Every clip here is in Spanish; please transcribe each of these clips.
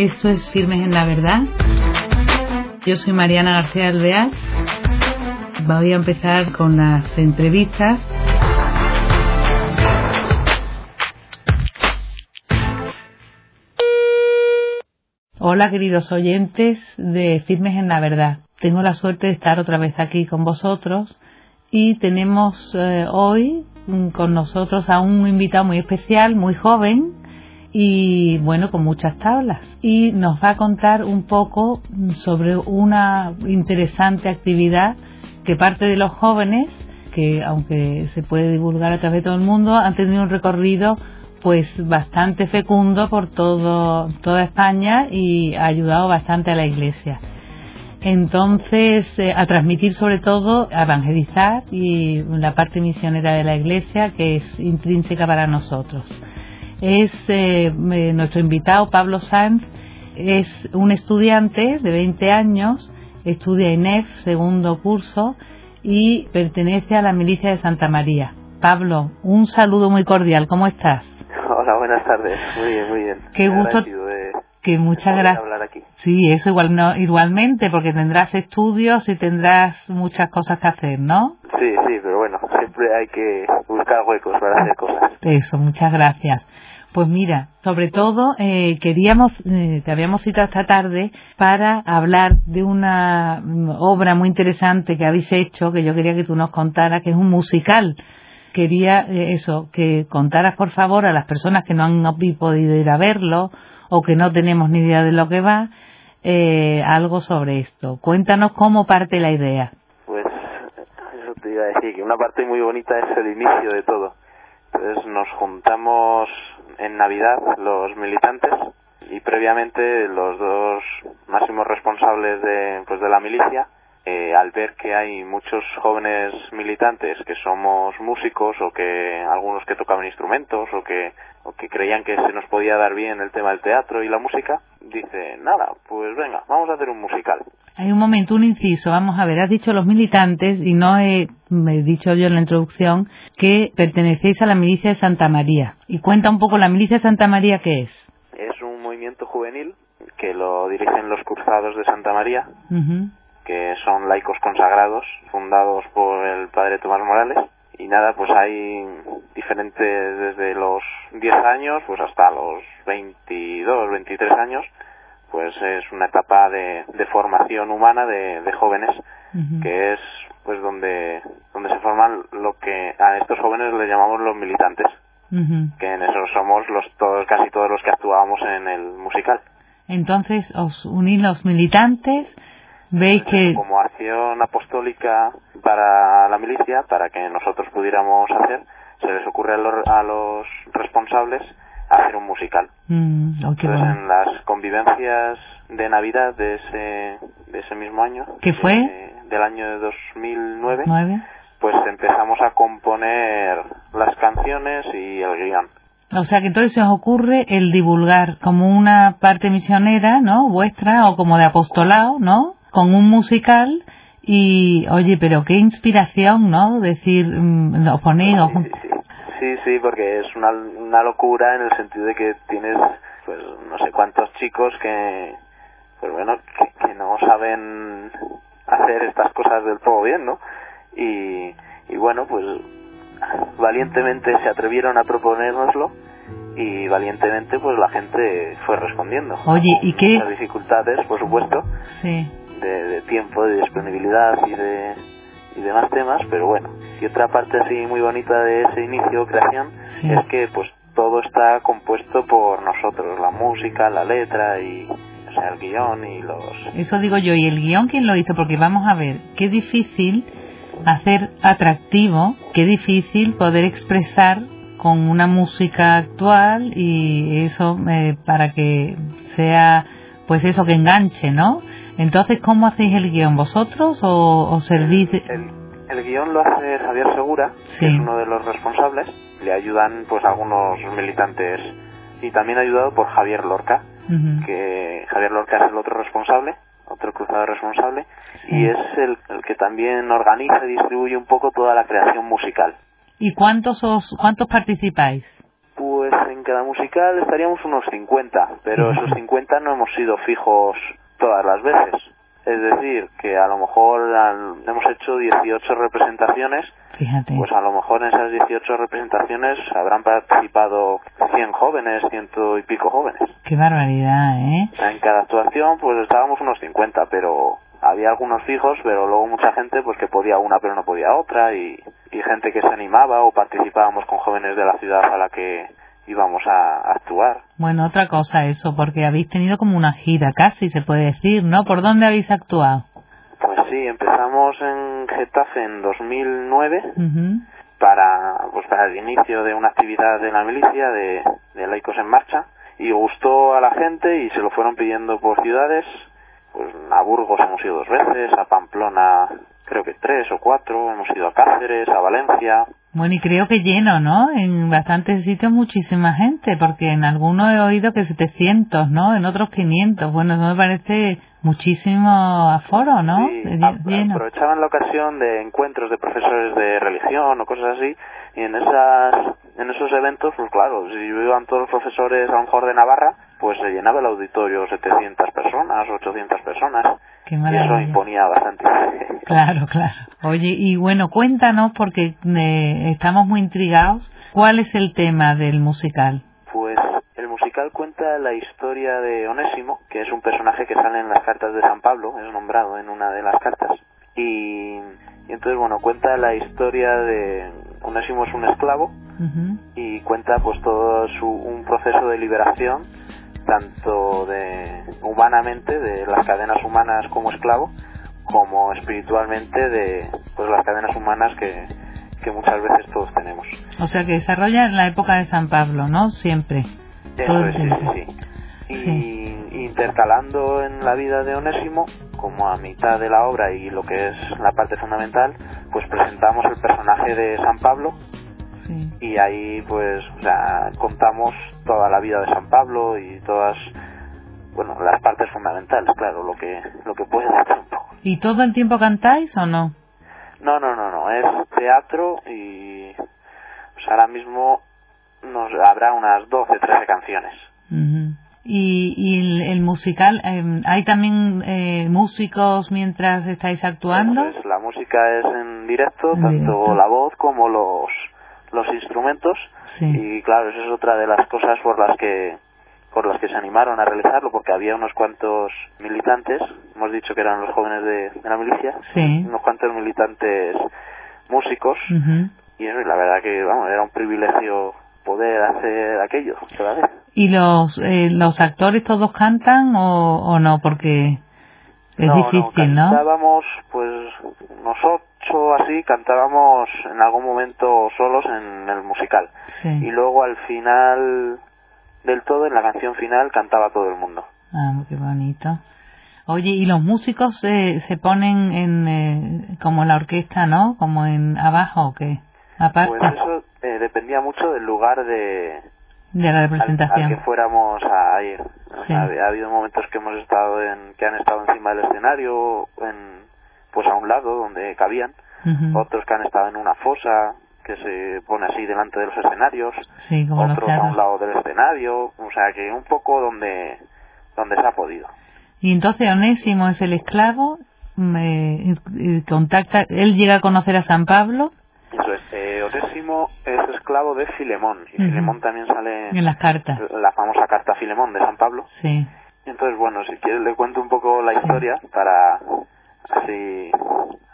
Esto es Firmes en la Verdad. Yo soy Mariana García Alvear. Voy a empezar con las entrevistas. Hola queridos oyentes de Firmes en la Verdad. Tengo la suerte de estar otra vez aquí con vosotros y tenemos eh, hoy con nosotros a un invitado muy especial, muy joven, y bueno, con muchas tablas. Y nos va a contar un poco sobre una interesante actividad que parte de los jóvenes, que aunque se puede divulgar a través de todo el mundo, han tenido un recorrido pues bastante fecundo por todo, toda España y ha ayudado bastante a la Iglesia. Entonces, eh, a transmitir sobre todo, a evangelizar y la parte misionera de la Iglesia que es intrínseca para nosotros es eh, nuestro invitado Pablo Sanz, es un estudiante de 20 años, estudia INEF, segundo curso, y pertenece a la milicia de Santa María. Pablo, un saludo muy cordial, ¿cómo estás? Hola, buenas tardes, muy bien, muy bien. Qué gusto. que muchas gracias. Sí, eso igual, no, igualmente, porque tendrás estudios y tendrás muchas cosas que hacer, ¿no? Sí, sí, pero bueno, siempre hay que buscar huecos para hacer cosas. Eso, muchas gracias. Pues mira, sobre todo eh, queríamos, eh, te habíamos citado esta tarde para hablar de una mm, obra muy interesante que habéis hecho, que yo quería que tú nos contaras, que es un musical. Quería eh, eso, que contaras por favor a las personas que no han podido ir a verlo o que no tenemos ni idea de lo que va, algo sobre esto. Cuéntanos cómo parte la idea. Pues eso te iba a decir, que una parte muy bonita es el inicio de todo. Entonces nos juntamos en Navidad los militantes y previamente los dos máximos responsables de, pues de la milicia eh, al ver que hay muchos jóvenes militantes que somos músicos o que algunos que tocaban instrumentos o que, o que creían que se nos podía dar bien el tema del teatro y la música, dice, nada, pues venga, vamos a hacer un musical. Hay un momento, un inciso, vamos a ver, has dicho los militantes y no he, he dicho yo en la introducción que pertenecéis a la milicia de Santa María. Y cuenta un poco la milicia de Santa María qué es. Es un movimiento juvenil que lo dirigen los cruzados de Santa María que son laicos consagrados, fundados por el padre Tomás Morales. Y nada, pues hay diferentes desde los 10 años pues hasta los 22, 23 años, pues es una etapa de, formación humana de, jóvenes, que es pues donde, donde se forman lo que a estos jóvenes le llamamos los militantes, que en eso somos los todos, casi todos los que actuábamos en el musical. Entonces os unís los militantes veis que como acción apostólica para la milicia para que nosotros pudiéramos hacer se les ocurre a los, responsables hacer un musical. Mm, oh, entonces en las convivencias de navidad de ese de ese mismo año ¿qué fue del año de 2009 pues empezamos a componer las canciones y el guion. O sea que entonces se os ocurre el divulgar como una parte misionera, ¿no? Vuestra o como de apostolado, ¿no? con un musical y, oye, pero qué inspiración, ¿no? Decir, mm, os ponéis... Sí, sí, porque es una, una locura en el sentido de que tienes, pues, no sé cuántos chicos que, pues bueno, que, no saben hacer estas cosas del todo bien, ¿no? Y, y bueno, pues valientemente se atrevieron a proponérnoslo y valientemente pues la gente fue respondiendo. Oye, ¿y qué? Las dificultades, por supuesto. Sí de, tiempo, de disponibilidad y de y demás temas, pero bueno, y otra parte así muy bonita de ese inicio, creación, es que pues todo está compuesto por nosotros, la música, la letra y o sea, el guion y los... Eso digo yo, ¿y el guion quién lo hizo? Porque vamos a ver, qué difícil hacer atractivo, qué difícil poder expresar con una música actual y eso eh, para que sea pues eso que enganche, ¿no? Entonces, ¿cómo hacéis el guion? ¿Vosotros o, servís...? El, guion lo hace Javier Segura, que es uno de los responsables. Le ayudan pues algunos militantes y también ayudado por Javier Lorca, que Javier Lorca es el otro responsable, otro cruzado responsable, y es el, el, que también organiza y distribuye un poco toda la creación musical. ¿Y cuántos os, cuántos participáis? Pues en cada musical estaríamos unos 50, pero esos 50 no hemos sido fijos todas las veces. Es decir, que a lo mejor hemos hecho 18 representaciones, pues a lo mejor en esas 18 representaciones habrán participado 100 jóvenes, ciento y pico jóvenes. Qué barbaridad, ¿eh? En cada actuación pues estábamos unos 50, pero había algunos fijos, pero luego mucha gente pues que podía una pero no podía otra y, y gente que se animaba o participábamos con jóvenes de la ciudad a la que íbamos a, actuar. Bueno, otra cosa eso, porque habéis tenido como una gira casi, se puede decir, ¿no? ¿Por dónde habéis actuado? Pues sí, empezamos en Getafe en 2009 para, pues para el inicio de una actividad de la milicia de, de laicos en marcha y gustó a la gente y se lo fueron pidiendo por ciudades pues a Burgos hemos ido dos veces, a Pamplona creo que tres o cuatro, hemos ido a Cáceres, a Valencia. Bueno, y creo que lleno, ¿no? En bastantes sitios muchísima gente, porque en algunos he oído que 700, ¿no? En otros 500. Bueno, eso me parece muchísimo aforo, ¿no? Sí, lleno. aprovechaban la ocasión de encuentros de profesores de religión o cosas así, y en esas en esos eventos, pues claro, si iban todos los profesores a lo mejor de Navarra, pues se llenaba el auditorio 700 personas, 800 personas. Qué y eso imponía bastante. Claro, claro. Oye, y bueno, cuéntanos, porque eh, estamos muy intrigados, ¿cuál es el tema del musical? Pues el musical cuenta la historia de Onésimo, que es un personaje que sale en las cartas de San Pablo, es nombrado en una de las cartas. Y, y entonces, bueno, cuenta la historia de Onésimo es un esclavo y cuenta pues todo su, un proceso de liberación tanto de humanamente de las cadenas humanas como esclavo como espiritualmente de pues las cadenas humanas que, que muchas veces todos tenemos. O sea que desarrolla en la época de San Pablo, ¿no? Siempre. Eso es, sí, sí, sí. Y intercalando en la vida de Onésimo, como a mitad de la obra y lo que es la parte fundamental, pues presentamos el personaje de San Pablo, y ahí pues o sea, contamos toda la vida de San Pablo y todas bueno las partes fundamentales claro lo que lo que puede hacer un poco. Y todo el tiempo cantáis o no no no no no es teatro y pues ahora mismo nos habrá unas 12 13 canciones y, y el, musical em, hay también eh, músicos mientras estáis actuando pues la música es en directo tanto la voz como los los instrumentos. Y claro, esa es otra de las cosas por las que por las que se animaron a realizarlo porque había unos cuantos militantes, hemos dicho que eran los jóvenes de, la milicia, unos cuantos militantes músicos. Y la verdad que vamos, era un privilegio poder hacer aquello ¿Y los eh, los actores todos cantan o, o no? Porque es difícil, ¿no? Cantábamos, pues nosotros así cantábamos en algún momento solos en el musical. Y luego al final del todo, en la canción final, cantaba todo el mundo. Ah, qué bonito. Oye, ¿y los músicos se se ponen en eh, como la orquesta, no? Como en abajo o qué? Aparte. Pues eso eh, dependía mucho del lugar de de la representación. Al, que fuéramos a ir. ha, habido momentos que hemos estado en que han estado encima del escenario, en pues a un lado donde cabían, otros que han estado en una fosa que se pone así delante de los escenarios, otros a un lado del escenario, o sea que un poco donde donde se ha podido. Y entonces Onésimo es el esclavo, me, contacta, él llega a conocer a San Pablo. Eso es, eh, Onésimo es esclavo de Filemón, y Filemón también sale en las cartas. La famosa carta Filemón de San Pablo. Sí. Entonces, bueno, si quieres le cuento un poco la historia para así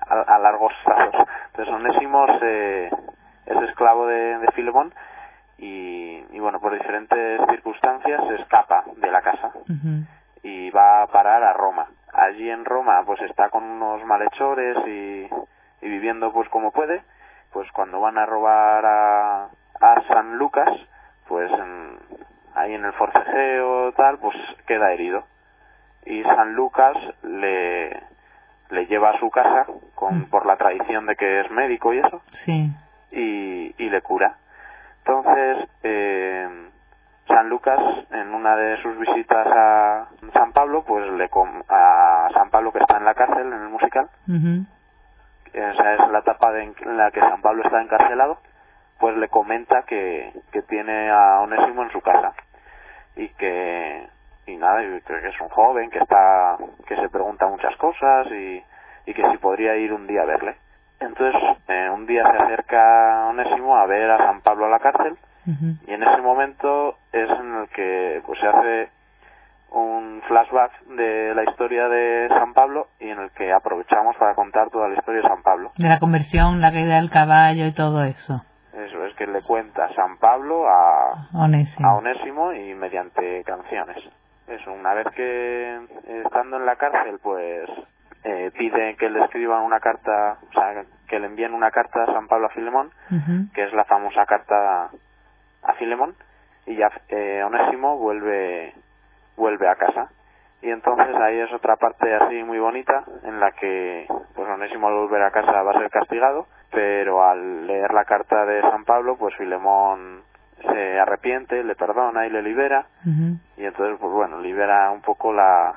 a, largos plazos. Entonces Onésimo eh, es esclavo de, de Filemón y, y, bueno, por diferentes circunstancias se escapa de la casa y va a parar a Roma. Allí en Roma pues está con unos malhechores y, y viviendo pues como puede. Pues cuando van a robar a, a San Lucas, pues ahí en el forcejeo tal, pues queda herido. Y San Lucas le, le lleva a su casa con, mm. por la tradición de que es médico y eso sí. y, y le cura entonces eh, San Lucas en una de sus visitas a San Pablo pues le a San Pablo que está en la cárcel en el musical esa es la en la que San Pablo está encarcelado pues le comenta que, que tiene a Onésimo en su casa y que y nada, y que es un joven que está que se pregunta muchas cosas y, y que si podría ir un día a verle. Entonces, eh, un día se acerca Onésimo a ver a San Pablo a la cárcel y en ese momento es en el que pues se hace un flashback de la historia de San Pablo y en el que aprovechamos para contar toda la historia de San Pablo. De la conversión, la caída del caballo y todo eso. Eso es que le cuenta San Pablo a Onésimo, a Onésimo y mediante canciones. Eso, una vez que estando en la cárcel, pues eh, pide que le escriban una carta, o sea, que le envíen una carta a San Pablo a Filemón, que es la famosa carta a Filemón, y ya eh, Onésimo vuelve, vuelve a casa. Y entonces ahí es otra parte así muy bonita, en la que pues Onésimo al volver a casa va a ser castigado, pero al leer la carta de San Pablo, pues Filemón se arrepiente, le perdona y le libera, y entonces pues bueno libera un poco la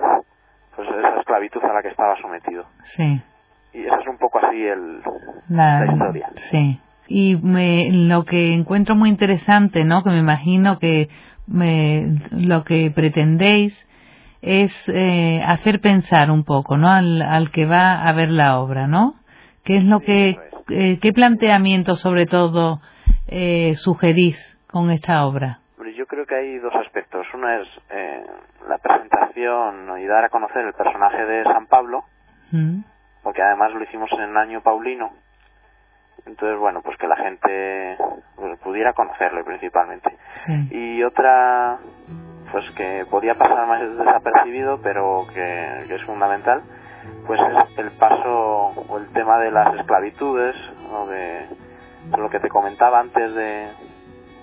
pues esa esclavitud a la que estaba sometido Sí. y esa es un poco así el La, La historia. Sí. Y me, lo que encuentro muy interesante, ¿no? Que me imagino que me, lo que pretendéis es eh, hacer pensar un poco, ¿no? Al, al que va a ver la obra, ¿no? ¿Qué es lo Sí, que, es. eh, qué planteamiento sobre todo eh, sugerís con esta obra? Yo creo que hay dos aspectos uno es eh, la presentación y dar a conocer el personaje de San Pablo ¿Mm? porque además lo hicimos en año paulino entonces bueno pues que la gente pues, pudiera conocerle principalmente. Sí. y otra pues que podía pasar más desapercibido pero que, que es fundamental pues es el paso o el tema de las esclavitudes o de, de lo que te comentaba antes de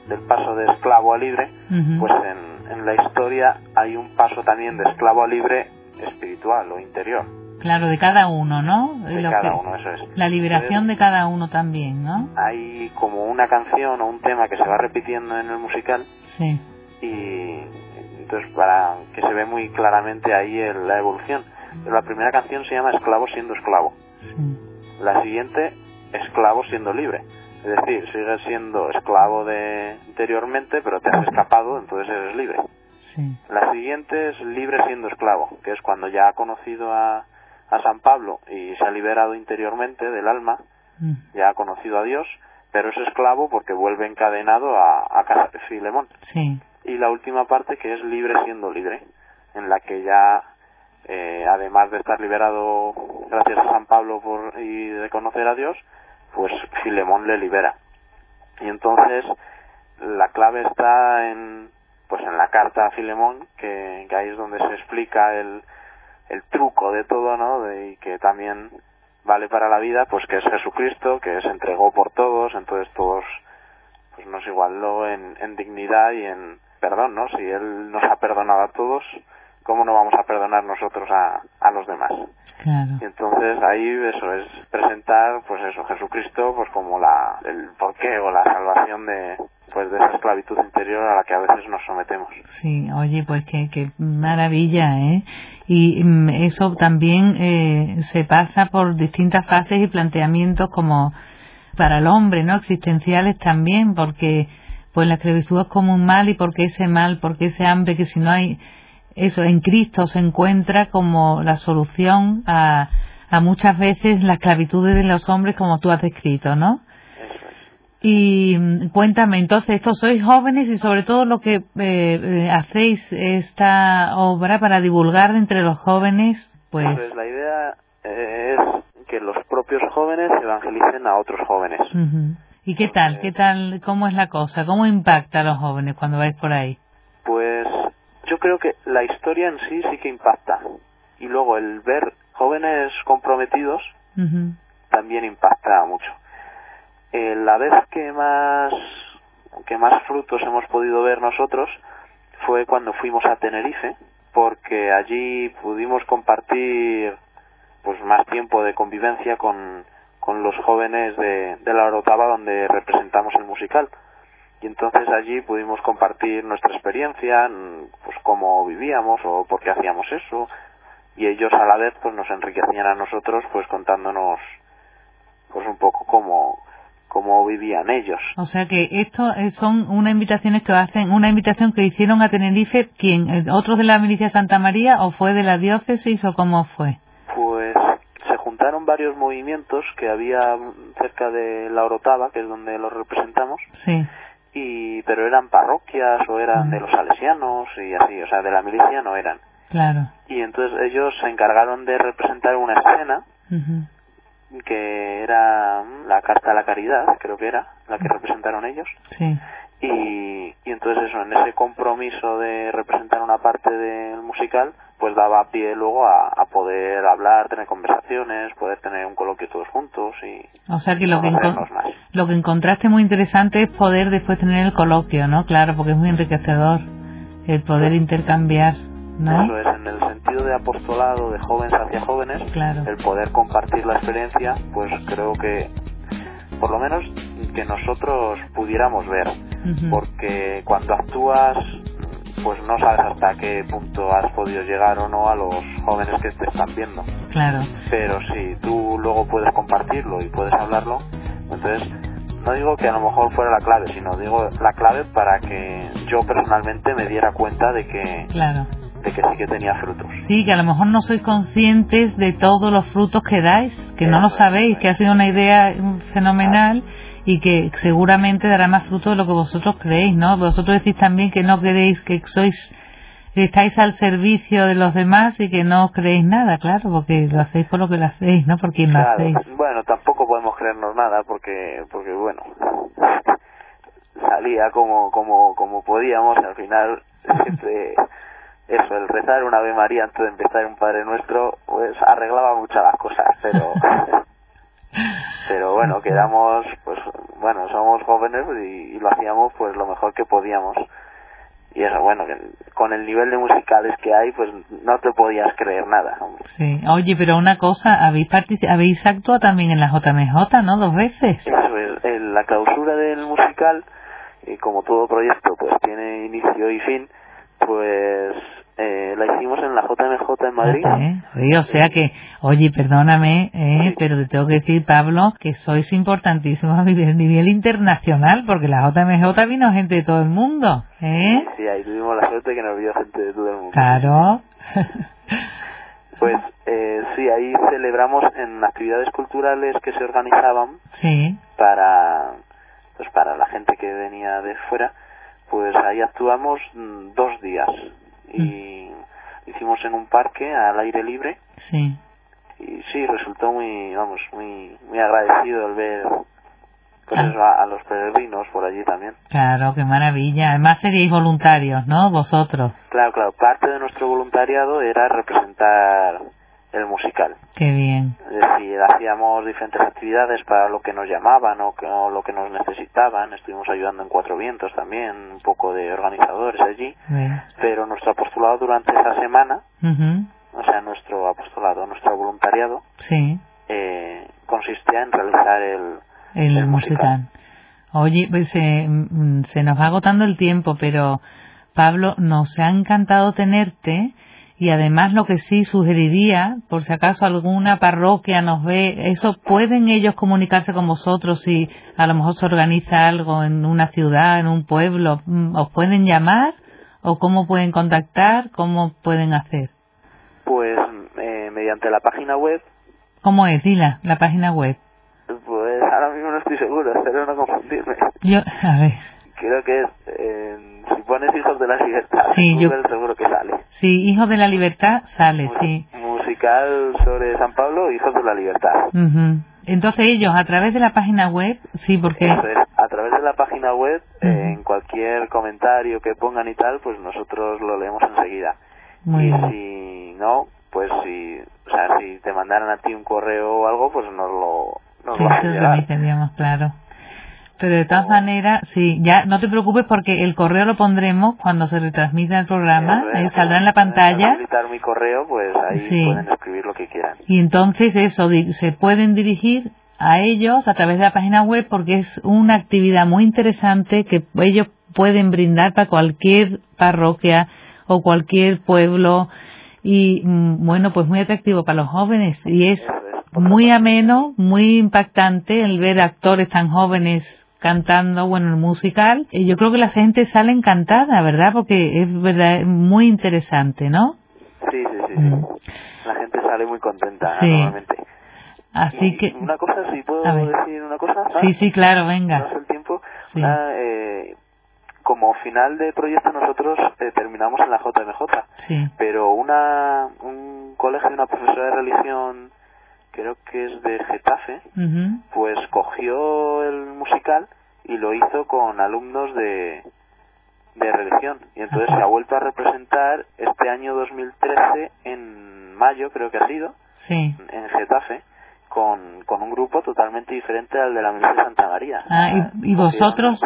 del paso de esclavo a libre pues en, en la historia hay un paso también de esclavo a libre espiritual o interior Claro, de cada uno, ¿no? de Lo cada que- uno eso es La liberación Entonces, de cada uno también, ¿no? hay como una canción o un tema que se va repitiendo en el musical Sí. y entonces para que se ve muy claramente ahí el- la evolución. Pero la primera canción se llama Esclavo siendo esclavo, Sí. la siguiente Esclavo siendo libre. Es decir, sigues siendo esclavo de interiormente, pero te has escapado, entonces eres libre. Sí. La siguiente es libre siendo esclavo, que es cuando ya ha conocido a, a San Pablo y se ha liberado interiormente del alma, Mm. ya ha conocido a Dios, pero es esclavo porque vuelve encadenado a, a casa de Filemón. Sí. y la última parte que es libre siendo libre, en la que ya, eh, además de estar liberado gracias a San Pablo por, y de conocer a Dios, pues Filemón le libera. Y entonces la clave está en, pues en la carta a Filemón, que, que ahí es donde se explica el, el truco de todo, ¿no? De, y que también vale para la vida, pues que es Jesucristo, que se entregó por todos, entonces todos pues nos igualó en, en dignidad y en perdón, ¿no? Si Él nos ha perdonado a todos, ¿cómo no vamos a perdonar nosotros a, a los demás? Claro. Y entonces ahí eso es presentar, pues eso, Jesucristo, pues como la, el porqué o la salvación de, pues de esa esclavitud interior a la que a veces nos sometemos. Sí, oye, pues qué, qué maravilla, ¿eh? Y mm, eso también eh, se pasa por distintas fases y planteamientos como para el hombre, ¿no? Existenciales también, porque pues la esclavitud es como un mal y porque ese mal, porque ese hambre que si no hay eso en Cristo se encuentra como la solución a, a muchas veces la esclavitud de los hombres como tú has descrito, ¿no? Y cuéntame, entonces, estos sois jóvenes y sobre todo lo que eh, eh, hacéis esta obra para divulgar entre los jóvenes, pues, Entonces la idea eh, es que los propios jóvenes evangelicen a otros jóvenes. ¿y qué tal? ¿Qué tal? ¿Cómo es la cosa? ¿Cómo impacta a los jóvenes cuando vais por ahí? Pues yo creo que la historia en sí sí que impacta. Y luego el ver jóvenes comprometidos también impacta mucho. Eh, la vez que más que más frutos hemos podido ver nosotros fue cuando fuimos a Tenerife, porque allí pudimos compartir pues más tiempo de convivencia con, con los jóvenes de, de la Orotava donde representamos el musical. Y entonces allí pudimos compartir nuestra experiencia, pues cómo vivíamos o por qué hacíamos eso, y ellos a la vez pues nos enriquecían a nosotros pues contándonos pues un poco cómo, cómo vivían ellos. O sea que esto eh, son unas invitaciones que hacen, una invitación que hicieron a Tenerife, ¿quién? Eh, ¿Otros de la milicia Santa María o fue de la diócesis o cómo fue? Pues se juntaron varios movimientos que había cerca de la Orotava, que es donde los representamos. Sí. Y, pero eran parroquias o eran de los salesianos y así, o sea, de la milicia no eran. Claro. Y entonces ellos se encargaron de representar una escena que era la Carta a la Caridad, creo que era, la que representaron ellos. Sí. Y, y entonces eso, en ese compromiso de representar una parte del musical, pues daba pie luego a, a poder hablar, tener conversaciones, poder tener un coloquio todos juntos y... O sea que lo que, lo que encontraste muy interesante es poder después tener el coloquio, ¿no? Claro, porque es muy enriquecedor el poder intercambiar. ¿no? Eso es, en el sentido de apostolado de jóvenes hacia jóvenes, el poder compartir la experiencia, pues creo que, por lo menos, que nosotros pudiéramos ver, porque cuando actúas, pues no sabes hasta qué punto has podido llegar o no a los jóvenes que te están viendo. Claro. Pero si tú luego puedes compartirlo y puedes hablarlo, entonces no digo que a lo mejor fuera la clave, sino digo la clave para que yo personalmente me diera cuenta de que claro que sí que tenía frutos. Sí, que a lo mejor no sois conscientes de todos los frutos que dais, que no lo sabéis, que ha sido una idea fenomenal y que seguramente dará más fruto de lo que vosotros creéis, ¿no? Vosotros decís también que no queréis que sois estáis al servicio de los demás y que no creéis nada, claro, porque lo hacéis por lo que lo hacéis, no por quien lo hacéis. Bueno, tampoco podemos creernos nada porque porque bueno, salía como como como podíamos, al final siempre eso, el rezar una Ave María antes de empezar un Padre Nuestro, pues arreglaba muchas las cosas, pero pero bueno, quedamos, bueno, somos jóvenes y, lo hacíamos pues lo mejor que podíamos. Y eso, bueno, con el nivel de musicales que hay, pues no te podías creer nada. Sí, oye, pero una cosa, habéis habéis actuado también en la JMJ, ¿no? Dos veces. Eso es, en la clausura del musical, y como todo proyecto, pues tiene inicio y fin, pues eh, la hicimos en la JMJ en Madrid. o sea que, oye, perdóname, eh, pero te tengo que decir, Pablo, que sois importantísimos a nivel internacional, porque la JMJ vino gente de todo el mundo. ¿eh? Sí, ahí tuvimos la suerte que nos vio gente de todo el mundo. Claro. pues eh, sí, ahí celebramos en actividades culturales que se organizaban sí. para, pues para la gente que venía de fuera, pues ahí actuamos mm, dos días y hicimos en un parque al aire libre. Sí. Y sí, resultó muy, vamos, muy, muy agradecido el ver pues ah. a, los peregrinos por allí también. Claro, qué maravilla. Además seríais voluntarios, ¿no? Vosotros. Claro, claro. Parte de nuestro voluntariado era representar el musical. Qué bien. Hacíamos diferentes actividades para lo que nos llamaban o, lo que nos necesitaban. Estuvimos ayudando en Cuatro Vientos también, un poco de organizadores allí. Pero nuestro apostolado durante esa semana, o sea, nuestro apostolado, nuestro voluntariado, sí. eh, consistía en realizar el, el, musical. Oye, pues eh, mm, se nos va agotando el tiempo, pero Pablo, nos ha encantado tenerte y además lo que sí sugeriría, por si acaso alguna parroquia nos ve, eso pueden ellos comunicarse con vosotros si a lo mejor se organiza algo en una ciudad, en un pueblo, mm, os pueden llamar o cómo pueden contactar, cómo pueden hacer. Pues eh, mediante la página web. ¿Cómo es, Dila, la página web? Pues ahora mismo no estoy seguro, espero no confundirme. Yo, a ver. Creo que es si pones Hijos de la Libertad, sí, yo, seguro que sale. Sí, Hijos de la Libertad sale, sí. Musical sobre San Pablo, Hijos de la Libertad. Entonces ellos a través de la página web, sí, porque... a través de la página web, en cualquier comentario que pongan y tal, pues nosotros lo leemos enseguida. Muy y bien. si no, pues si, o sea, si te mandaran a ti un correo o algo, pues nos lo, nos sí, lo claro. Pero de todas maneras, sí, ya no te preocupes porque el correo lo pondremos cuando se retransmita el programa, eh, saldrá en la pantalla. mi correo, pues ahí pueden escribir lo que quieran. Y entonces eso, se pueden dirigir a ellos a través de la página web porque es una actividad muy interesante que ellos pueden brindar para cualquier parroquia o cualquier pueblo y mm, bueno, pues muy atractivo para los jóvenes y es muy ameno, muy impactante el ver actores tan jóvenes cantando, bueno, el musical. Y yo creo que la gente sale encantada, ¿verdad? Porque es verdad, muy interesante, ¿no? Sí, sí, sí. Mm. La gente sale muy contenta, normalmente. Así que... Una cosa, si puedo decir una cosa. Sí, sí, claro, venga. el tiempo. Ah, eh, como final de proyecto nosotros eh, terminamos en la JMJ, sí. pero una, un colegio, una profesora de religión, creo que es de Getafe, pues cogió el musical y lo hizo con alumnos de, de religión. Y entonces se ha vuelto a representar este año 2013 en mayo, creo que ha sido, en Getafe. Con, con un grupo totalmente diferente al de la Misa de Santa María. Ah, ¿y, vosotros?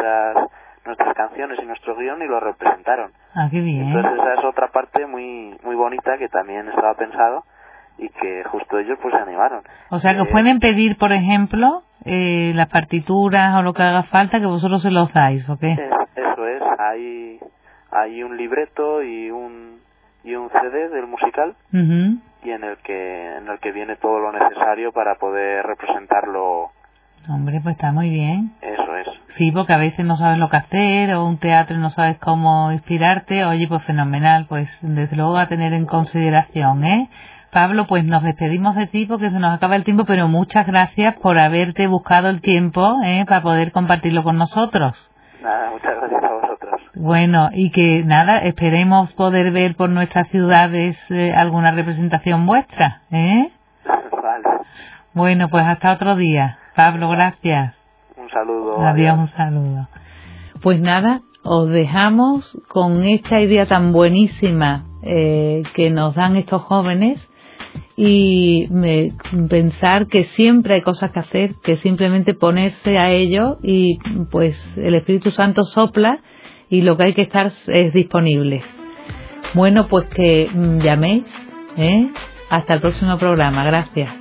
nuestras canciones y nuestro guion y lo representaron. Ah, qué bien. Entonces esa es otra parte muy muy bonita que también estaba pensado y que justo ellos pues se animaron. O sea que eh, pueden pedir, por ejemplo, eh, las partituras o lo que haga falta que vosotros se los dais, ¿o qué? eso es, hay, hay un libreto y un, y un CD del musical y en el que en el que viene todo lo necesario para poder representarlo Hombre, pues está muy bien. Eso es. Sí, porque a veces no sabes lo que hacer o un teatro no sabes cómo inspirarte. Oye, pues fenomenal, pues desde luego a tener en consideración, ¿eh? Pablo, pues nos despedimos de ti porque se nos acaba el tiempo, pero muchas gracias por haberte buscado el tiempo ¿eh? para poder compartirlo con nosotros. Nada, muchas gracias a vosotros. Bueno, y que nada, esperemos poder ver por nuestras ciudades eh, alguna representación vuestra, ¿eh? Vale. Bueno, pues hasta otro día. Pablo, gracias. Un saludo. Adiós, un saludo. Pues nada, os dejamos con esta idea tan buenísima eh, que nos dan estos jóvenes y pensar que siempre hay cosas que hacer, que simplemente ponerse a ello y pues el Espíritu Santo sopla y lo que hay que estar es disponible. Bueno, pues que mm, llaméis. ¿eh? Hasta el próximo programa. Gracias.